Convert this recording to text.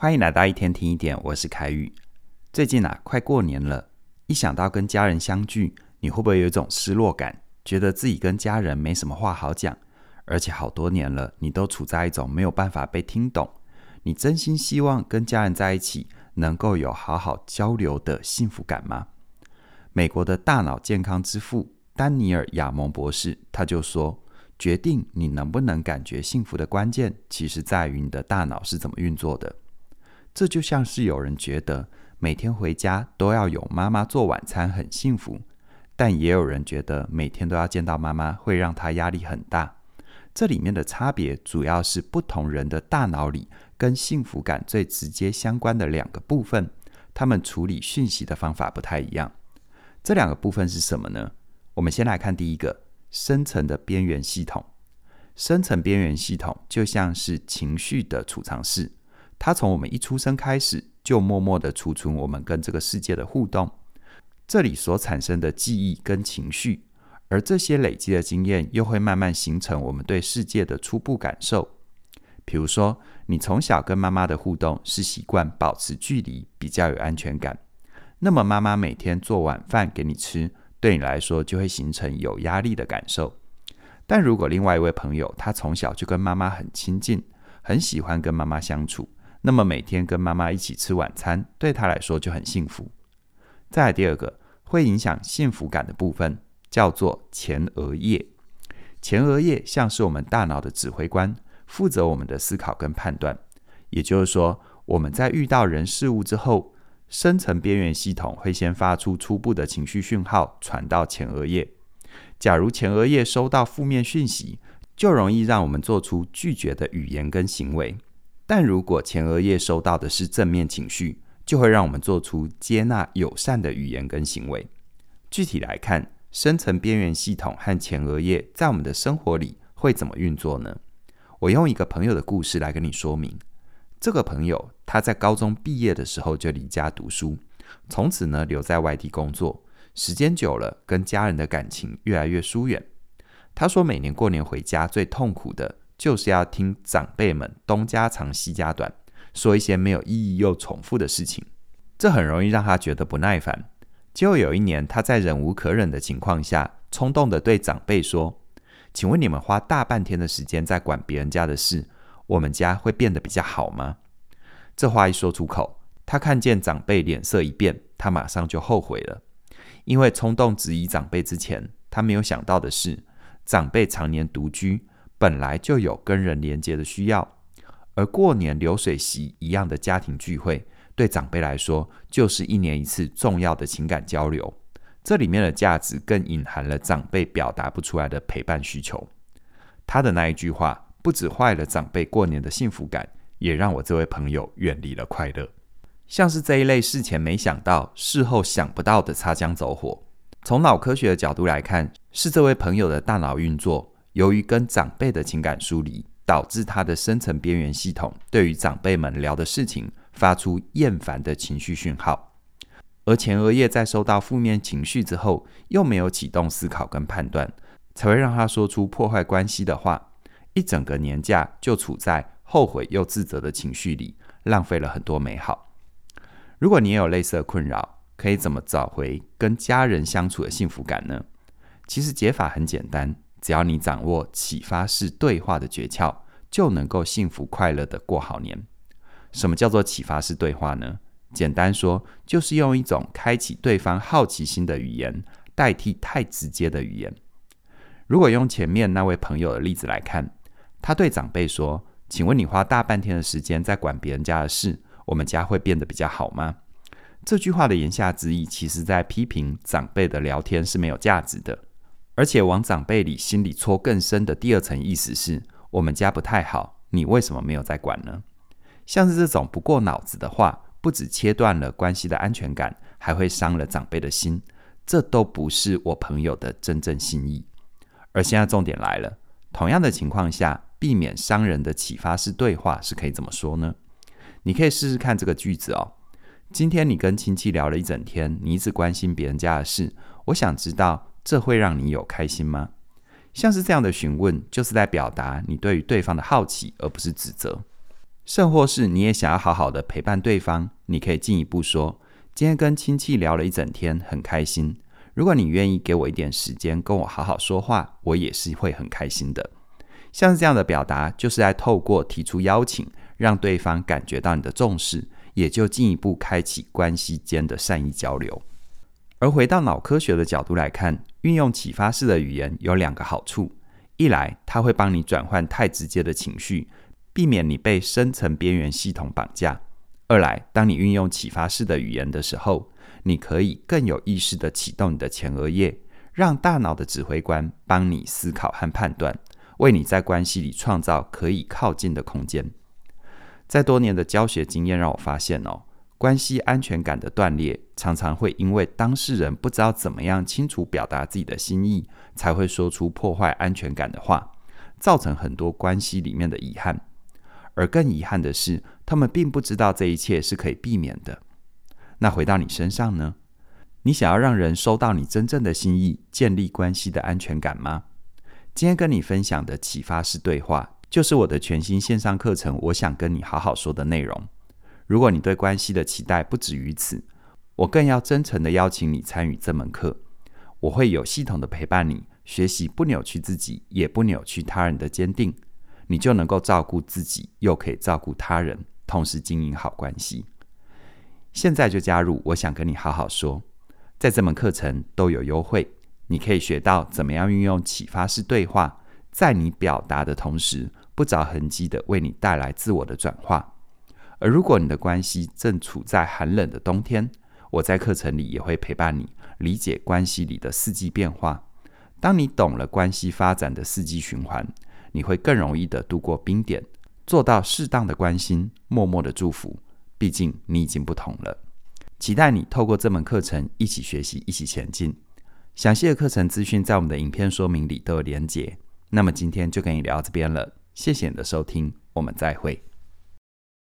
欢迎来到一天听一点，我是凯宇。最近啊，快过年了，一想到跟家人相聚，你会不会有一种失落感？觉得自己跟家人没什么话好讲，而且好多年了，你都处在一种没有办法被听懂。你真心希望跟家人在一起，能够有好好交流的幸福感吗？美国的大脑健康之父丹尼尔·亚蒙博士他就说，决定你能不能感觉幸福的关键，其实在于你的大脑是怎么运作的。这就像是有人觉得每天回家都要有妈妈做晚餐很幸福，但也有人觉得每天都要见到妈妈会让他压力很大。这里面的差别主要是不同人的大脑里跟幸福感最直接相关的两个部分，他们处理讯息的方法不太一样。这两个部分是什么呢？我们先来看第一个，深层的边缘系统。深层边缘系统就像是情绪的储藏室。它从我们一出生开始，就默默地储存我们跟这个世界的互动，这里所产生的记忆跟情绪，而这些累积的经验又会慢慢形成我们对世界的初步感受。比如说，你从小跟妈妈的互动是习惯保持距离，比较有安全感，那么妈妈每天做晚饭给你吃，对你来说就会形成有压力的感受。但如果另外一位朋友，他从小就跟妈妈很亲近，很喜欢跟妈妈相处。那么每天跟妈妈一起吃晚餐，对他来说就很幸福。再来第二个会影响幸福感的部分，叫做前额叶。前额叶像是我们大脑的指挥官，负责我们的思考跟判断。也就是说，我们在遇到人事物之后，深层边缘系统会先发出初步的情绪讯号，传到前额叶。假如前额叶收到负面讯息，就容易让我们做出拒绝的语言跟行为。但如果前额叶收到的是正面情绪，就会让我们做出接纳、友善的语言跟行为。具体来看，深层边缘系统和前额叶在我们的生活里会怎么运作呢？我用一个朋友的故事来跟你说明。这个朋友他在高中毕业的时候就离家读书，从此呢留在外地工作，时间久了，跟家人的感情越来越疏远。他说，每年过年回家最痛苦的。就是要听长辈们东家长西家短，说一些没有意义又重复的事情，这很容易让他觉得不耐烦。结果有一年，他在忍无可忍的情况下，冲动地对长辈说：“请问你们花大半天的时间在管别人家的事，我们家会变得比较好吗？”这话一说出口，他看见长辈脸色一变，他马上就后悔了，因为冲动质疑长辈之前，他没有想到的是，长辈常年独居。本来就有跟人连接的需要，而过年流水席一样的家庭聚会，对长辈来说就是一年一次重要的情感交流。这里面的价值更隐含了长辈表达不出来的陪伴需求。他的那一句话，不止坏了长辈过年的幸福感，也让我这位朋友远离了快乐。像是这一类事前没想到、事后想不到的擦枪走火，从脑科学的角度来看，是这位朋友的大脑运作。由于跟长辈的情感疏离，导致他的深层边缘系统对于长辈们聊的事情发出厌烦的情绪讯号，而前额叶在收到负面情绪之后，又没有启动思考跟判断，才会让他说出破坏关系的话。一整个年假就处在后悔又自责的情绪里，浪费了很多美好。如果你也有类似的困扰，可以怎么找回跟家人相处的幸福感呢？其实解法很简单。只要你掌握启发式对话的诀窍，就能够幸福快乐的过好年。什么叫做启发式对话呢？简单说，就是用一种开启对方好奇心的语言，代替太直接的语言。如果用前面那位朋友的例子来看，他对长辈说：“请问你花大半天的时间在管别人家的事，我们家会变得比较好吗？”这句话的言下之意，其实在批评长辈的聊天是没有价值的。而且往长辈里心里戳更深的第二层意思是，我们家不太好，你为什么没有在管呢？像是这种不过脑子的话，不只切断了关系的安全感，还会伤了长辈的心。这都不是我朋友的真正心意。而现在重点来了，同样的情况下，避免伤人的启发式对话是可以怎么说呢？你可以试试看这个句子哦。今天你跟亲戚聊了一整天，你一直关心别人家的事，我想知道。这会让你有开心吗？像是这样的询问，就是在表达你对于对方的好奇，而不是指责。甚或是你也想要好好的陪伴对方，你可以进一步说：“今天跟亲戚聊了一整天，很开心。如果你愿意给我一点时间，跟我好好说话，我也是会很开心的。”像是这样的表达，就是在透过提出邀请，让对方感觉到你的重视，也就进一步开启关系间的善意交流。而回到脑科学的角度来看，运用启发式的语言有两个好处：一来，它会帮你转换太直接的情绪。避免你被深层边缘系统绑架。二来，当你运用启发式的语言的时候，你可以更有意识地启动你的前额叶，让大脑的指挥官帮你思考和判断，为你在关系里创造可以靠近的空间。在多年的教学经验让我发现哦，关系安全感的断裂，常常会因为当事人不知道怎么样清楚表达自己的心意，才会说出破坏安全感的话，造成很多关系里面的遗憾。而更遗憾的是，他们并不知道这一切是可以避免的。那回到你身上呢？你想要让人收到你真正的心意，建立关系的安全感吗？今天跟你分享的启发式对话，就是我的全新线上课程。我想跟你好好说的内容。如果你对关系的期待不止于此，我更要真诚的邀请你参与这门课。我会有系统的陪伴你，学习不扭曲自己，也不扭曲他人的坚定。你就能够照顾自己，又可以照顾他人，同时经营好关系。现在就加入！我想跟你好好说，在这门课程都有优惠，你可以学到怎么样运用启发式对话，在你表达的同时，不着痕迹的为你带来自我的转化。而如果你的关系正处在寒冷的冬天，我在课程里也会陪伴你，理解关系里的四季变化。当你懂了关系发展的四季循环。你会更容易的度过冰点，做到适当的关心，默默的祝福。毕竟你已经不同了。期待你透过这门课程一起学习，一起前进。详细的课程资讯在我们的影片说明里都有连结。那么今天就跟你聊到这边了，谢谢你的收听，我们再会。